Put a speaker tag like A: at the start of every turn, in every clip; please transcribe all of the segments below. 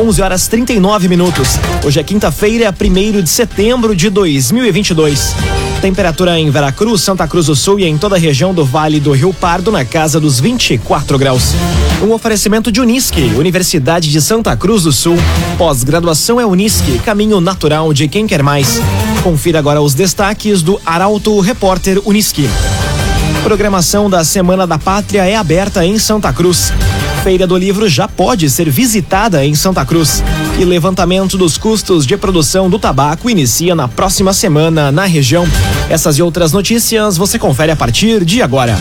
A: 11 horas 39 minutos. Hoje é quinta-feira, 1 de setembro de 2022. Temperatura em Veracruz, Santa Cruz do Sul e em toda a região do Vale do Rio Pardo na casa dos 24 graus. Um oferecimento de Unisque, Universidade de Santa Cruz do Sul. Pós-graduação é Unisque, caminho natural de quem quer mais. Confira agora os destaques do Arauto Repórter Unisque. Programação da Semana da Pátria é aberta em Santa Cruz. Feira do Livro já pode ser visitada em Santa Cruz. E levantamento dos custos de produção do tabaco inicia na próxima semana na região. Essas e outras notícias você confere a partir de agora.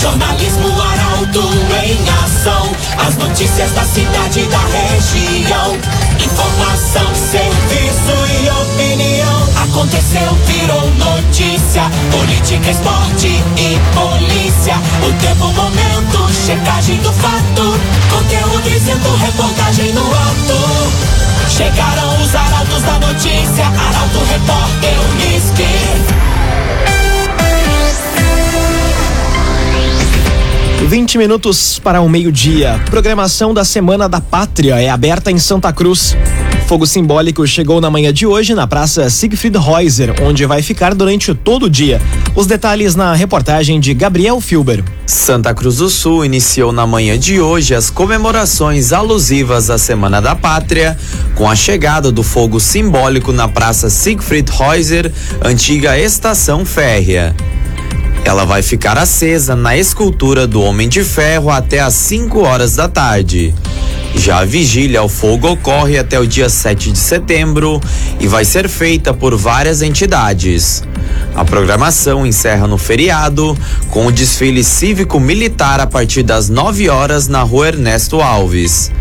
B: Jornalismo Arauto em ação. As notícias da cidade e da região. Informação, serviço e opinião. Aconteceu, virou notícia. Política, esporte e polícia. O tempo, momento, checagem do fato. Conteúdo dizendo, reportagem no ato. Chegaram os arautos da notícia. Arauto, repórter, Unisque.
A: 20 minutos para o meio-dia. Programação da Semana da Pátria é aberta em Santa Cruz. Fogo simbólico chegou na manhã de hoje na Praça Siegfried Reuser, onde vai ficar durante todo o dia. Os detalhes na reportagem de Gabriel Filber.
C: Santa Cruz do Sul iniciou na manhã de hoje as comemorações alusivas à Semana da Pátria, com a chegada do fogo simbólico na Praça Siegfried Reuser, antiga estação férrea. Ela vai ficar acesa na escultura do Homem de Ferro até às 5 horas da tarde. Já a vigília ao fogo ocorre até o dia 7 de setembro e vai ser feita por várias entidades. A programação encerra no feriado com o desfile cívico-militar a partir das 9 horas na rua Ernesto Alves.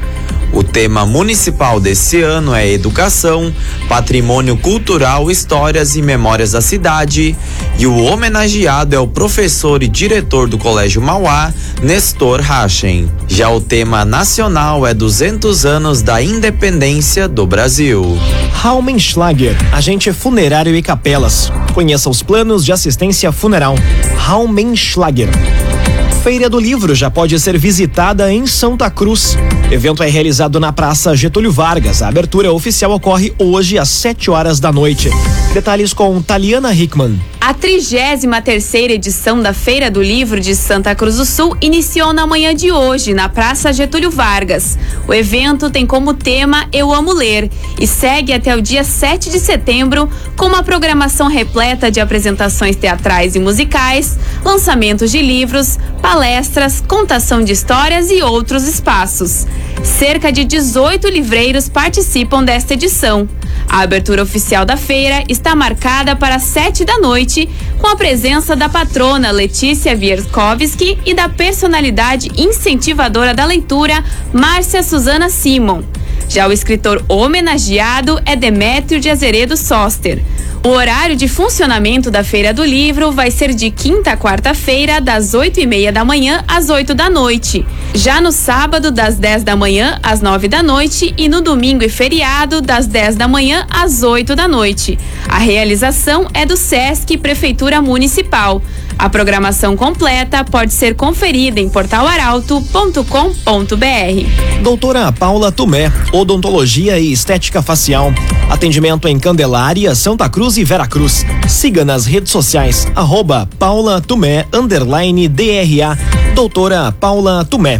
C: O tema municipal desse ano é Educação, Patrimônio Cultural, Histórias e Memórias da Cidade. E o homenageado é o professor e diretor do Colégio Mauá, Nestor Rachen. Já o tema nacional é 200 anos da independência do Brasil.
A: Raumenschlager, agente funerário e capelas. Conheça os planos de assistência funeral. Raumenschlager. Feira do Livro já pode ser visitada em Santa Cruz. O evento é realizado na Praça Getúlio Vargas. A abertura oficial ocorre hoje às 7 horas da noite. Detalhes com Taliana Hickman.
D: A 33 terceira edição da Feira do Livro de Santa Cruz do Sul iniciou na manhã de hoje, na Praça Getúlio Vargas. O evento tem como tema Eu Amo Ler e segue até o dia 7 de setembro com uma programação repleta de apresentações teatrais e musicais, lançamentos de livros, palestras, contação de histórias e outros espaços. Cerca de 18 livreiros participam desta edição. A abertura oficial da feira está marcada para sete da noite, com a presença da patrona Letícia Wierkowski e da personalidade incentivadora da leitura, Márcia Suzana Simon. Já o escritor homenageado é Demétrio de Azeredo Soster. O horário de funcionamento da Feira do Livro vai ser de quinta a quarta-feira, das oito e meia da manhã às oito da noite. Já no sábado, das dez da manhã às nove da noite e no domingo e feriado, das dez da manhã às oito da noite. A realização é do SESC Prefeitura Municipal. A programação completa pode ser conferida em portalaralto.com.br.
A: Doutora Paula Tumé, Odontologia e Estética Facial. Atendimento em Candelária, Santa Cruz e Veracruz. Siga nas redes sociais, arroba Paula Tumé, underline DRA. Doutora Paula Tumé.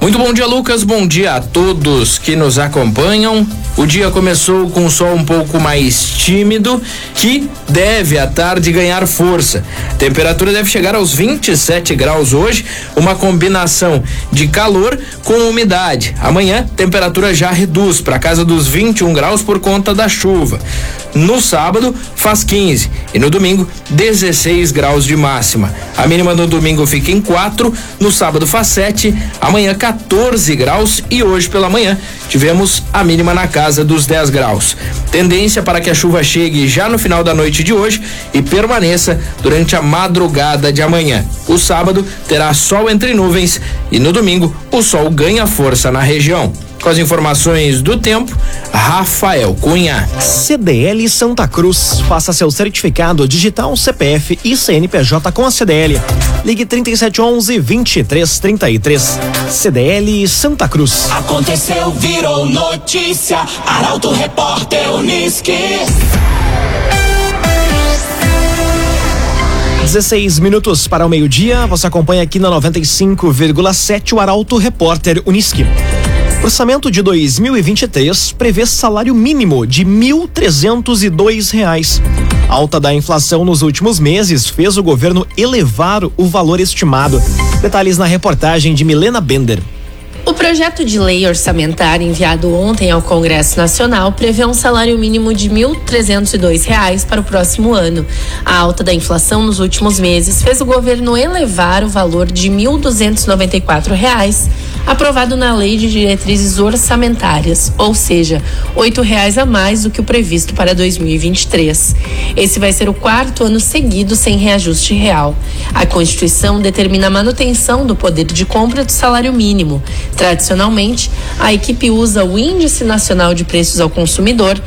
E: Muito bom dia, Lucas. Bom dia a todos que nos acompanham. O dia começou com o sol um pouco mais tímido, que deve à tarde ganhar força. A temperatura deve chegar aos 27 graus hoje, uma combinação de calor com umidade. Amanhã, temperatura já reduz para casa dos 21 graus por conta da chuva. No sábado, faz 15 e no domingo, 16 graus de máxima. A mínima no domingo fica em 4, no sábado faz 7, amanhã 14 graus e hoje pela manhã tivemos a mínima na casa dos 10 graus. Tendência para que a chuva chegue já no final da noite de hoje e permaneça durante a madrugada de amanhã. O sábado terá sol entre nuvens e no domingo o sol ganha força na região. Com as informações do tempo, Rafael Cunha.
A: CDL Santa Cruz. Faça seu certificado digital CPF e CNPJ com a CDL. Ligue 3711 2333. CDL Santa Cruz.
B: Aconteceu, virou notícia. Arauto Repórter Uniski.
A: 16 minutos para o meio-dia. Você acompanha aqui na 95,7 o Arauto Repórter Uniski. Orçamento de 2023 prevê salário mínimo de 1.302 reais. Alta da inflação nos últimos meses fez o governo elevar o valor estimado. Detalhes na reportagem de Milena Bender.
F: O projeto de lei orçamentária enviado ontem ao Congresso Nacional prevê um salário mínimo de R$ 1.302 para o próximo ano. A alta da inflação nos últimos meses fez o governo elevar o valor de R$ 1.294, aprovado na Lei de Diretrizes Orçamentárias, ou seja, R$ 8,00 a mais do que o previsto para 2023. Esse vai ser o quarto ano seguido sem reajuste real. A Constituição determina a manutenção do poder de compra do salário mínimo. Tradicionalmente, a equipe usa o Índice Nacional de Preços ao Consumidor,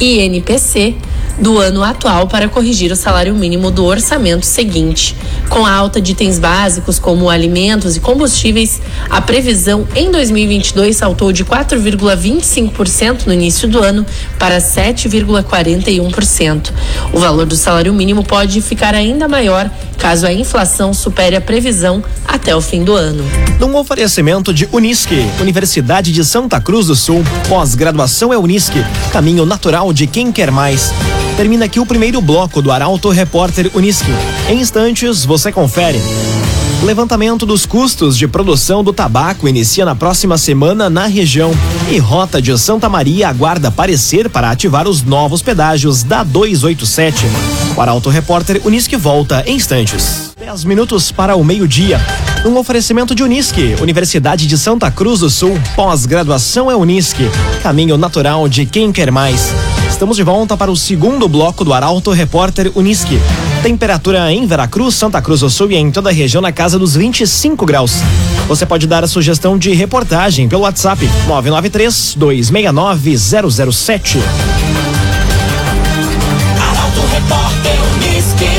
F: INPC, do ano atual para corrigir o salário mínimo do orçamento seguinte. Com a alta de itens básicos como alimentos e combustíveis, a previsão em 2022 saltou de 4,25% no início do ano para 7,41%. O valor do salário mínimo pode ficar ainda maior caso a inflação supere a previsão até o fim do ano.
A: Num oferecimento de Unisque, Universidade de Santa Cruz do Sul, pós-graduação é Unisque, caminho natural de quem quer mais. Termina aqui o primeiro bloco do Arauto Repórter Unisque. Em instantes, você confere. Levantamento dos custos de produção do tabaco inicia na próxima semana na região e Rota de Santa Maria aguarda parecer para ativar os novos pedágios da 287. O Arauto Repórter Unisque volta em instantes. 10 minutos para o meio-dia. Um oferecimento de Unisque, Universidade de Santa Cruz do Sul. Pós-graduação é Unisque. Caminho natural de quem quer mais. Estamos de volta para o segundo bloco do Arauto Repórter Unisque. Temperatura em Veracruz, Santa Cruz do Sul e em toda a região na casa dos 25 graus. Você pode dar a sugestão de reportagem pelo WhatsApp 993 269 007.
B: Arauto Repórter Uniski.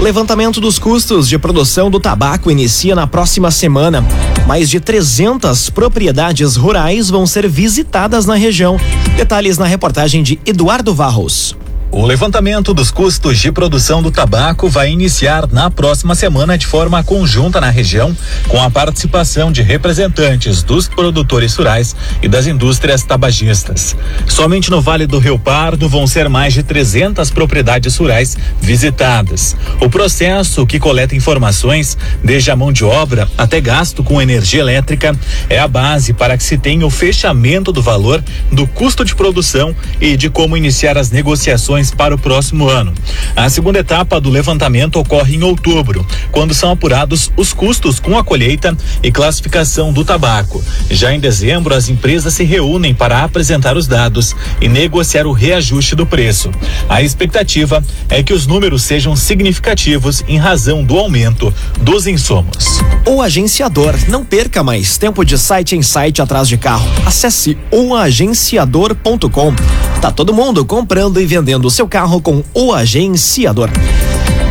A: Levantamento dos custos de produção do tabaco inicia na próxima semana. Mais de 300 propriedades rurais vão ser visitadas na região. Detalhes na reportagem de Eduardo Varros.
G: O levantamento dos custos de produção do tabaco vai iniciar na próxima semana de forma conjunta na região, com a participação de representantes dos produtores rurais e das indústrias tabagistas. Somente no Vale do Rio Pardo vão ser mais de 300 propriedades rurais visitadas. O processo, que coleta informações desde a mão de obra até gasto com energia elétrica, é a base para que se tenha o fechamento do valor do custo de produção e de como iniciar as negociações para o próximo ano. A segunda etapa do levantamento ocorre em outubro, quando são apurados os custos com a colheita e classificação do tabaco. Já em dezembro, as empresas se reúnem para apresentar os dados e negociar o reajuste do preço. A expectativa é que os números sejam significativos em razão do aumento dos insumos.
A: O agenciador. Não perca mais tempo de site em site atrás de carro. Acesse oagenciador.com. Tá todo mundo comprando e vendendo seu carro com o agenciador.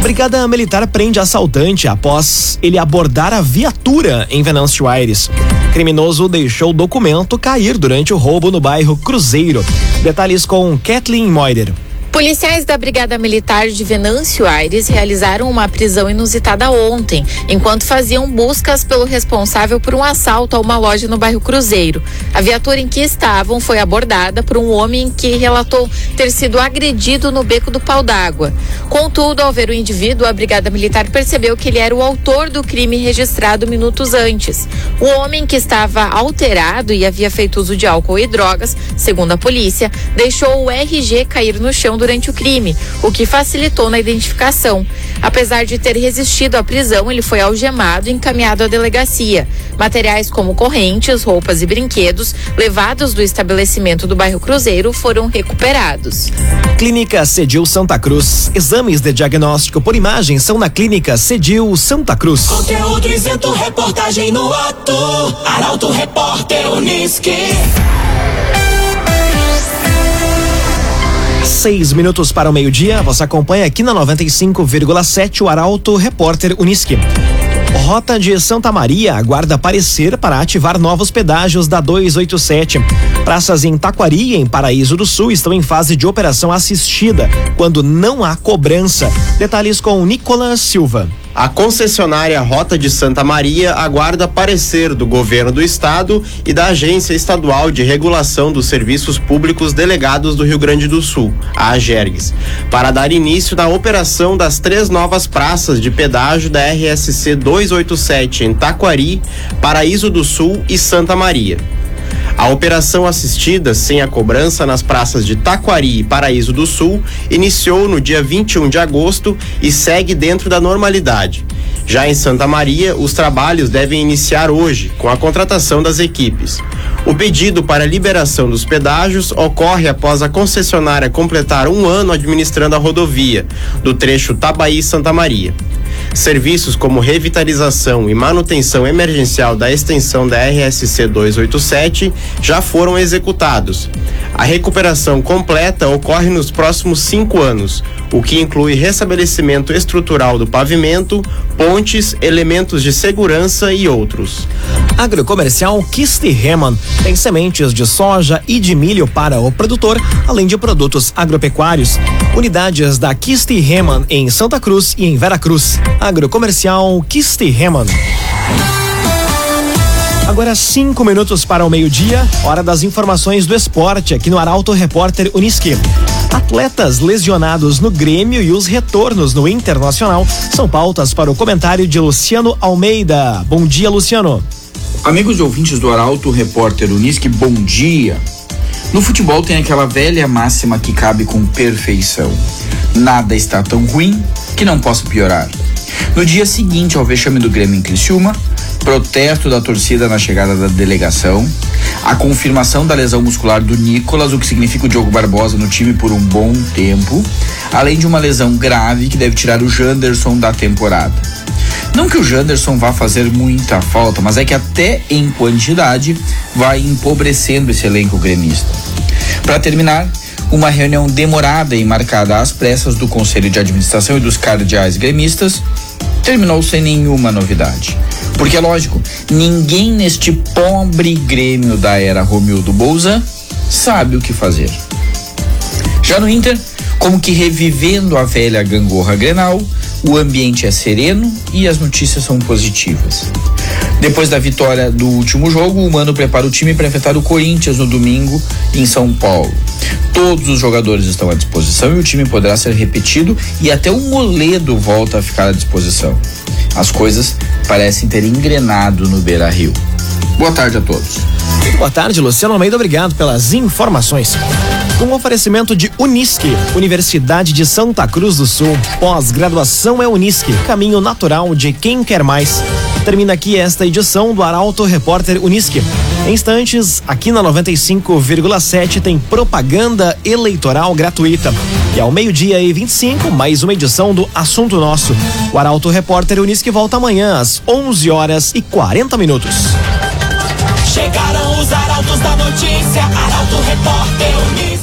A: Brigada Militar prende assaltante após ele abordar a viatura em Venâncio Aires. Criminoso deixou o documento cair durante o roubo no bairro Cruzeiro. Detalhes com Kathleen Moider.
H: Policiais da Brigada Militar de Venâncio Aires realizaram uma prisão inusitada ontem, enquanto faziam buscas pelo responsável por um assalto a uma loja no bairro Cruzeiro. A viatura em que estavam foi abordada por um homem que relatou ter sido agredido no beco do pau d'água. Contudo, ao ver o indivíduo, a Brigada Militar percebeu que ele era o autor do crime registrado minutos antes. O homem que estava alterado e havia feito uso de álcool e drogas, segundo a polícia, deixou o RG cair no chão durante o crime, o que facilitou na identificação. Apesar de ter resistido à prisão, ele foi algemado e encaminhado à delegacia. Materiais como correntes, roupas e brinquedos levados do estabelecimento do bairro Cruzeiro foram recuperados.
A: Clínica Cedil Santa Cruz. Exames de diagnóstico por imagem são na Clínica Cedil Santa Cruz.
B: Conteúdo isento, reportagem no ato. Arauto Repórter Uniski.
A: Seis minutos para o meio-dia, você acompanha aqui na 95,7 o Arauto Repórter Uniski. Rota de Santa Maria aguarda parecer para ativar novos pedágios da 287. Praças em Taquari e em Paraíso do Sul estão em fase de operação assistida, quando não há cobrança. Detalhes com Nicolas Silva.
I: A concessionária Rota de Santa Maria aguarda parecer do governo do estado e da Agência Estadual de Regulação dos Serviços Públicos Delegados do Rio Grande do Sul, a AGERGS, para dar início na operação das três novas praças de pedágio da RSC 287 em Taquari, Paraíso do Sul e Santa Maria. A operação assistida sem a cobrança nas praças de Taquari e Paraíso do Sul iniciou no dia 21 de agosto e segue dentro da normalidade. Já em Santa Maria, os trabalhos devem iniciar hoje, com a contratação das equipes. O pedido para liberação dos pedágios ocorre após a concessionária completar um ano administrando a rodovia, do trecho Tabaí-Santa Maria. Serviços como revitalização e manutenção emergencial da extensão da RSC 287 já foram executados. A recuperação completa ocorre nos próximos cinco anos, o que inclui restabelecimento estrutural do pavimento, pontes, elementos de segurança e outros.
A: Agrocomercial Kist Heman tem sementes de soja e de milho para o produtor, além de produtos agropecuários. Unidades da Kist Heman em Santa Cruz e em Veracruz. Agrocomercial Kist Heman. Agora cinco minutos para o meio-dia, hora das informações do esporte aqui no Arauto Repórter Uniski. Atletas lesionados no Grêmio e os retornos no Internacional são pautas para o comentário de Luciano Almeida. Bom dia, Luciano.
E: Amigos e ouvintes do Arauto Repórter Uniski, bom dia. No futebol tem aquela velha máxima que cabe com perfeição. Nada está tão ruim que não possa piorar. No dia seguinte ao vexame do Grêmio em Criciúma, protesto da torcida na chegada da delegação, a confirmação da lesão muscular do Nicolas, o que significa o Diogo Barbosa no time por um bom tempo, além de uma lesão grave que deve tirar o Janderson da temporada. Não que o Janderson vá fazer muita falta, mas é que até em quantidade vai empobrecendo esse elenco gremista. Para terminar, uma reunião demorada e marcada às pressas do Conselho de Administração e dos cardeais gremistas terminou sem nenhuma novidade. Porque é lógico, ninguém neste pobre Grêmio da era Romildo Bolza sabe o que fazer. Já no Inter, como que revivendo a velha gangorra Grenal, o ambiente é sereno e as notícias são positivas. Depois da vitória do último jogo, o Mano prepara o time para enfrentar o Corinthians no domingo em São Paulo. Todos os jogadores estão à disposição e o time poderá ser repetido e até o Moledo volta a ficar à disposição. As coisas parecem ter engrenado no Beira Rio. Boa tarde a todos.
A: Boa tarde, Luciano Almeida. Obrigado pelas informações. Com oferecimento de Unisque, Universidade de Santa Cruz do Sul. Pós-graduação é Unisque, caminho natural de quem quer mais. Termina aqui esta edição do Arauto Repórter Unisque. Em instantes, aqui na 95,7 tem propaganda eleitoral gratuita. E ao meio-dia e 25, mais uma edição do Assunto Nosso. O Arauto Repórter Unisque volta amanhã às 11 horas e 40 minutos.
B: Chegaram os arautos da notícia, Arauto Repórter Uniski.